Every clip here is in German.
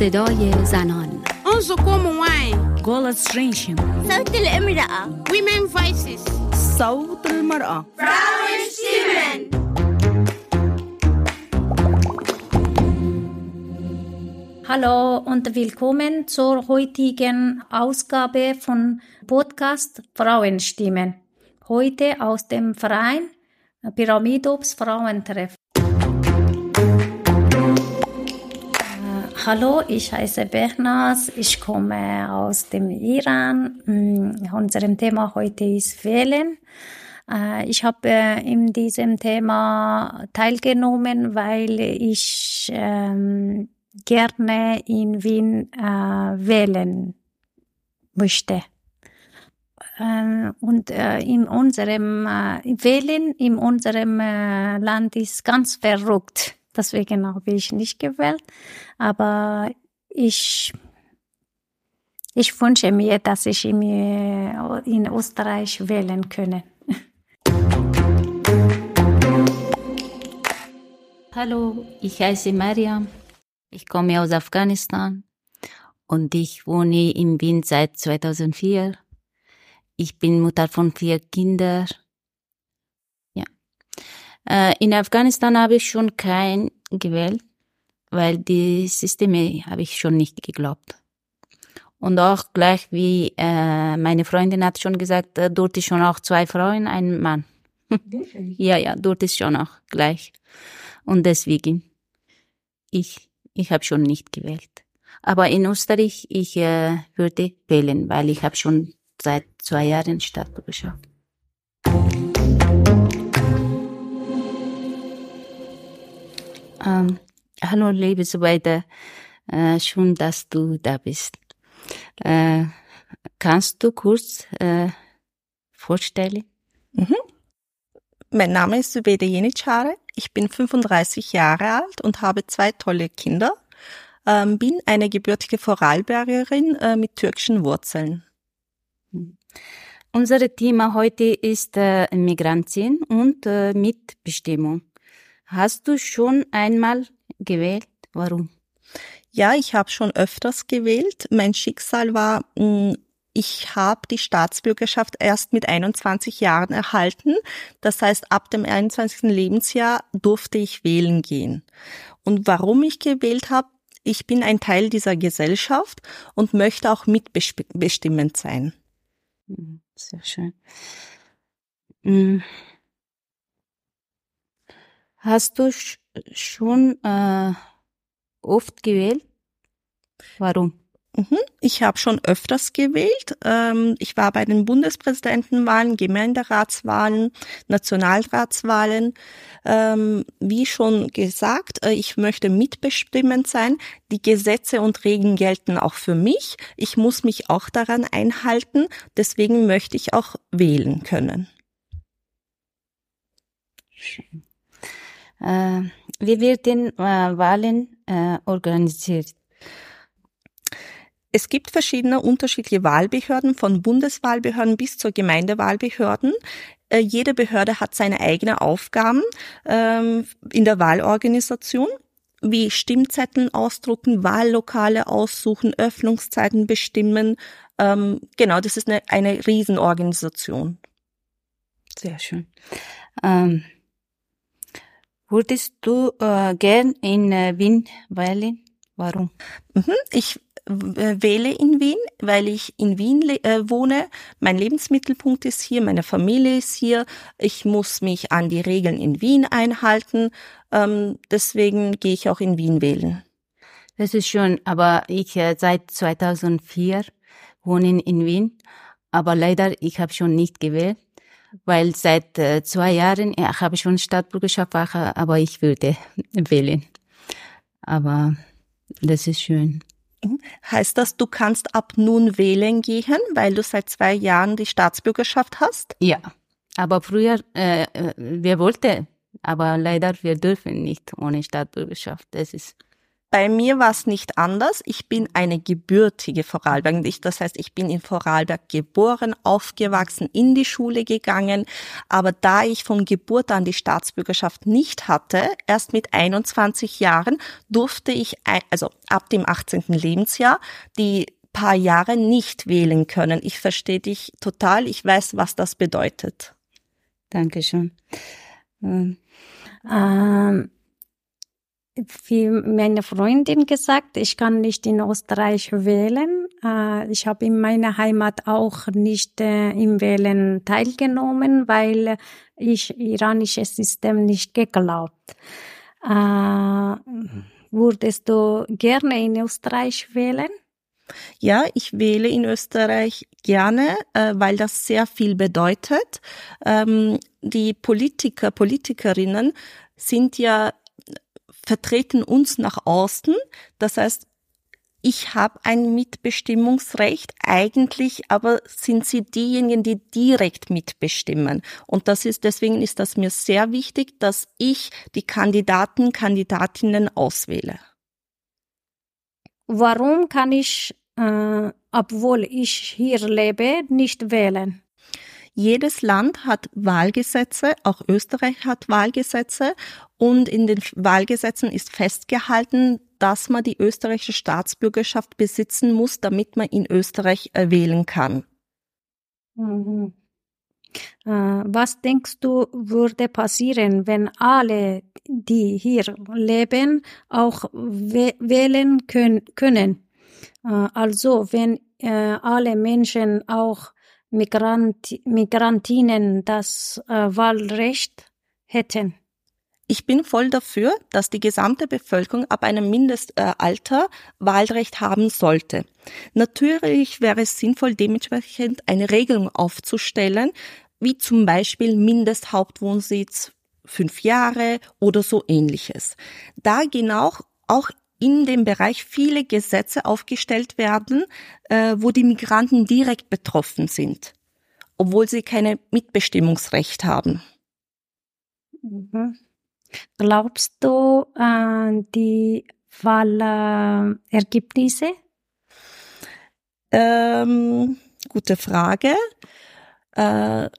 صدای زنان انظركم واعي Golas Rinchim. صوت الامرأة women voices صوت المرأة Hallo und willkommen zur heutigen Ausgabe von Podcast Frauenstimmen. Heute aus dem Verein Pyramidops Frauentreff. Hallo, ich heiße Behnaz, ich komme aus dem Iran. Mm, Unserem Thema heute ist Wählen. Äh, Ich habe äh, in diesem Thema teilgenommen, weil ich ähm, gerne in Wien äh, wählen möchte. Und in unserem äh, Wählen in unserem Land ist ganz verrückt. Deswegen habe ich nicht gewählt. Aber ich, ich wünsche mir, dass ich in, äh, in Österreich wählen könne. Hallo, ich heiße Mariam. Ich komme aus Afghanistan und ich wohne in Wien seit 2004. Ich bin Mutter von vier Kindern. Äh, in Afghanistan habe ich schon kein gewählt, weil die Systeme habe ich schon nicht geglaubt. Und auch gleich wie äh, meine Freundin hat schon gesagt, äh, dort ist schon auch zwei Frauen, ein Mann. ja, ja, dort ist schon auch gleich. Und deswegen, ich, ich habe schon nicht gewählt. Aber in Österreich, ich äh, würde wählen, weil ich habe schon seit zwei Jahren Staatsbürgerschaft. Ähm, hallo, liebe Zubeida. Äh, schön, dass du da bist. Äh, kannst du kurz äh, vorstellen? Mein Name ist Subede Jenitschare. Ich bin 35 Jahre alt und habe zwei tolle Kinder. Ähm, bin eine gebürtige Vorarlbergerin äh, mit türkischen Wurzeln. Unser Thema heute ist äh, Migrantin und äh, Mitbestimmung. Hast du schon einmal gewählt? Warum? Ja, ich habe schon öfters gewählt. Mein Schicksal war, mh, ich habe die Staatsbürgerschaft erst mit 21 Jahren erhalten. Das heißt, ab dem 21. Lebensjahr durfte ich wählen gehen. Und warum ich gewählt habe, ich bin ein Teil dieser Gesellschaft und möchte auch mitbestimmend sein. Mhm, Sehr schön. Hast du sch schon äh, oft gewählt? Warum? Mhm. Ich habe schon öfters gewählt. Ähm, Ich war bei den Bundespräsidentenwahlen, Gemeinderatswahlen, Nationalratswahlen. Ähm, Wie schon gesagt, äh, ich möchte mitbestimmend sein. Die Gesetze und Regeln gelten auch für mich. Ich muss mich auch daran einhalten. Deswegen möchte ich auch wählen können. Äh, wie werden äh, Wahlen äh, organisiert? Es gibt verschiedene unterschiedliche Wahlbehörden, von Bundeswahlbehörden bis zur Gemeindewahlbehörden. Äh, Jede Behörde hat seine eigenen Aufgaben ähm, in der Wahlorganisation, wie Stimmzetteln ausdrucken, Wahllokale aussuchen, Öffnungszeiten bestimmen. Ähm, genau, das ist eine, eine Riesenorganisation. Sehr schön. Ähm, würdest du äh, gern in äh, Wien wählen? Warum? Mhm. Ich äh, wähle in Wien, weil ich in Wien äh, wohne. Mein Lebensmittelpunkt ist hier, meine Familie ist hier. Ich muss mich an die Regeln in Wien einhalten. Ähm, deswegen gehe ich auch in Wien wählen. Das ist schön, aber ich äh, seit 2004 wohne in Wien, aber leider ich habe schon nicht gewählt, weil seit äh, zwei Jahren ja, habe ich schon Staatsbürgerschaft, aber ich würde wählen. Aber das ist schön. Heißt das, du kannst ab nun wählen gehen, weil du seit zwei Jahren die Staatsbürgerschaft hast? Ja, aber früher äh, äh, wir wollten, aber leider wir dürfen nicht ohne Staatsbürgerschaft. Das ist Bei mir war es nicht anders. Ich bin eine gebürtige Vorarlberg. Das heißt, ich bin in Vorarlberg geboren, aufgewachsen, in die Schule gegangen. Aber da ich von Geburt an die Staatsbürgerschaft nicht hatte, erst mit 21 Jahren durfte ich, also ab dem 18. Lebensjahr, die paar Jahre nicht wählen können. Ich verstehe dich total. Ich weiß, was das bedeutet. Dankeschön. Ähm, wie meine Freundin gesagt, ich kann nicht in Österreich wählen. Äh, ich habe in meiner Heimat auch nicht äh, im Wählen teilgenommen, weil ich iranisches System nicht geglaubt. Äh, würdest du gerne in Österreich wählen? Ja, ich wähle in Österreich gerne, weil das sehr viel bedeutet. Ähm, die Politiker, Politikerinnen sind ja vertreten uns nach außen. Das heißt, ich habe ein Mitbestimmungsrecht, eigentlich aber sind sie diejenigen, die direkt mitbestimmen. Und das ist, deswegen ist das mir sehr wichtig, dass ich die Kandidaten, Kandidatinnen auswähle. Warum kann ich, äh, obwohl ich hier lebe, nicht wählen? Jedes Land hat Wahlgesetze, auch Österreich hat Wahlgesetze und in den Wahlgesetzen ist festgehalten, dass man die österreichische Staatsbürgerschaft besitzen muss, damit man in Österreich äh, wählen kann. Mhm. Äh, was denkst du, würde passieren, wenn alle, die hier leben, auch wählen können? Äh, also wenn alle Menschen auch Migrant, Migrantinnen das äh, Wahlrecht hätten. Ich bin voll dafür, dass die gesamte Bevölkerung ab einem Mindestalter Wahlrecht haben sollte. Natürlich wäre es sinnvoll, dementsprechend eine Regelung aufzustellen, wie zum Beispiel Mindesthauptwohnsitz fünf Jahre oder so ähnliches. Da genau auch in dem Bereich viele Gesetze aufgestellt werden, äh, wo die Migranten direkt betroffen sind, obwohl sie keine Mitbestimmungsrecht haben. Mhm. Glaubst du an die Wahlergebnisse? Ähm, gute Frage. Äh,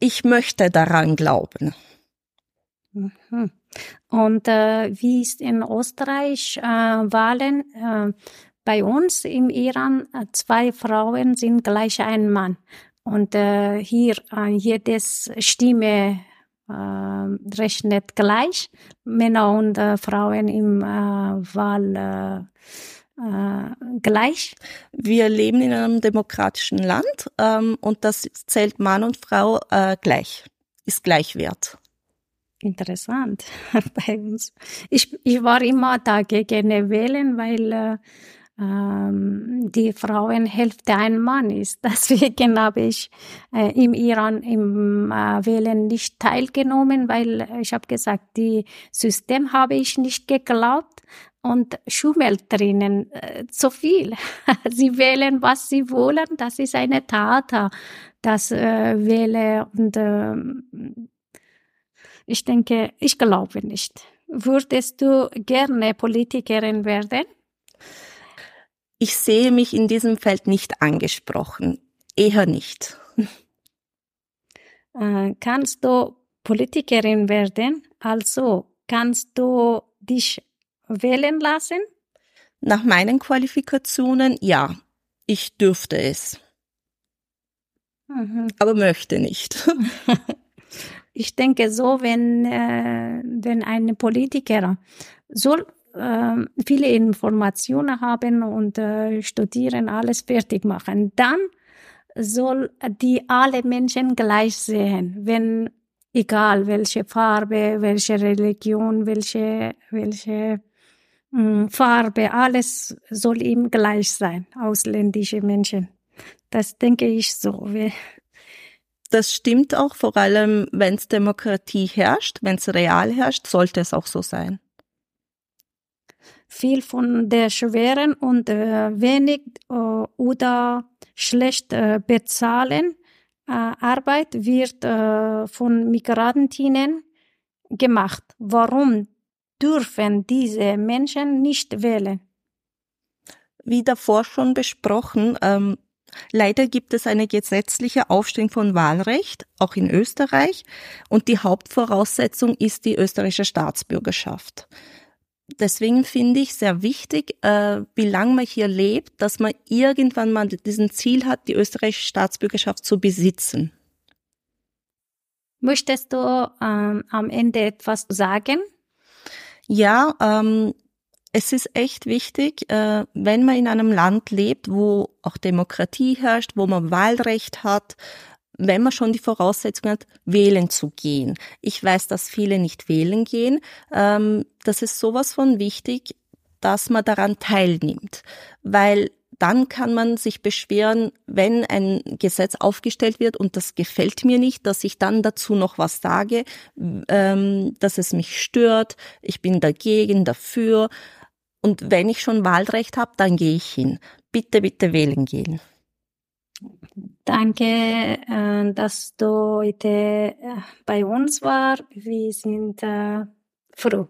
ich möchte daran glauben. Mhm. Und äh, wie ist in Österreich äh, Wahlen? Äh, bei uns im Iran äh, zwei Frauen sind gleich ein Mann. Und äh, hier äh, jedes Stimme äh, rechnet gleich. Männer und äh, Frauen im äh, Wahl äh, äh, gleich. Wir leben in einem demokratischen Land ähm, und das zählt Mann und Frau äh, gleich, ist gleichwert. Interessant bei uns. Ich, ich war immer dagegen wählen, weil äh, ähm, die Frauenhälfte ein Mann ist. Deswegen habe ich äh, im Iran im äh, Wählen nicht teilgenommen, weil ich habe gesagt, die System habe ich nicht geglaubt und Schulmelterinnen äh, zu viel. sie wählen, was sie wollen. Das ist eine Tat, das äh, wähle und äh, ich denke, ich glaube nicht. Würdest du gerne Politikerin werden? Ich sehe mich in diesem Feld nicht angesprochen. Eher nicht. Äh, kannst du Politikerin werden? Also kannst du dich wählen lassen? Nach meinen Qualifikationen ja. Ich dürfte es. Mhm. Aber möchte nicht. ich denke so, wenn, äh, wenn ein Politiker soll äh, viele Informationen haben und äh, studieren, alles fertig machen, dann soll die alle Menschen gleich sehen, wenn egal welche Farbe, welche Religion, welche, welche mh, hm, Farbe, alles soll ihm gleich sein, ausländische Menschen. Das denke ich so. Das stimmt auch, vor allem wenn es Demokratie herrscht, wenn es real herrscht, sollte es auch so sein. Viel von der schweren und äh, wenig äh, oder schlecht äh, bezahlen äh, Arbeit wird äh, von Migrantinnen gemacht. Warum dürfen diese Menschen nicht wählen? Wie davor schon besprochen, ähm, leider gibt es eine gesetzliche Aufstellung von Wahlrecht, auch in Österreich, und die Hauptvoraussetzung ist die österreichische Staatsbürgerschaft. Deswegen finde ich sehr wichtig, äh, wie lange man hier lebt, dass man irgendwann mal diesen Ziel hat, die österreichische Staatsbürgerschaft zu besitzen. Möchtest du ähm, am Ende etwas sagen? Ja, ähm, es ist echt wichtig, äh, wenn man in einem Land lebt, wo auch Demokratie herrscht, wo man Wahlrecht hat, wenn man schon die Voraussetzung hat, wählen zu gehen. Ich weiß, dass viele nicht wählen gehen. Ähm, das ist sowas von wichtig, dass man daran teilnimmt, weil dann kann man sich beschweren, wenn ein Gesetz aufgestellt wird und das gefällt mir nicht, dass ich dann dazu noch was sage, ähm, dass es mich stört, ich bin dagegen, dafür. Und wenn ich schon Wahlrecht habe, dann gehe ich hin. Bitte, bitte wählen gehen. Danke, äh, dass du heute äh, bei uns war. Wir sind äh, froh.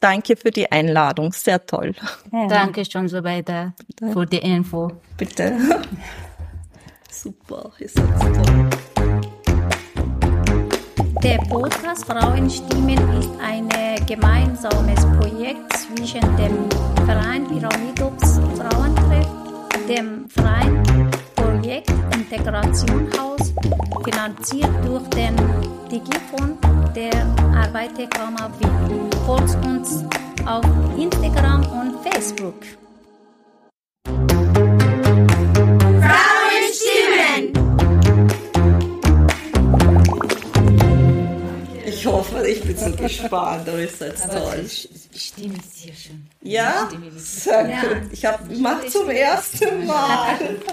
Danke für die Einladung, sehr toll. Ja. Danke schon so weiter für die Info. Bitte. Super, ist jetzt toll. Der Podcast Frauenstimmen ist ein gemeinsames Projekt zwischen dem Verein Pyramidops Frauentreff, dem Verein Projekt Integrationhaus, finanziert durch den Digifond der Arbeiterkammer Wien. Folgt uns auf Instagram und Facebook. Ich hoffe, ich bin so gespannt, aber ist jetzt toll. Die Stimme ist hier schon. Ja? Sehr gut. Ich habe zum ersten Mal.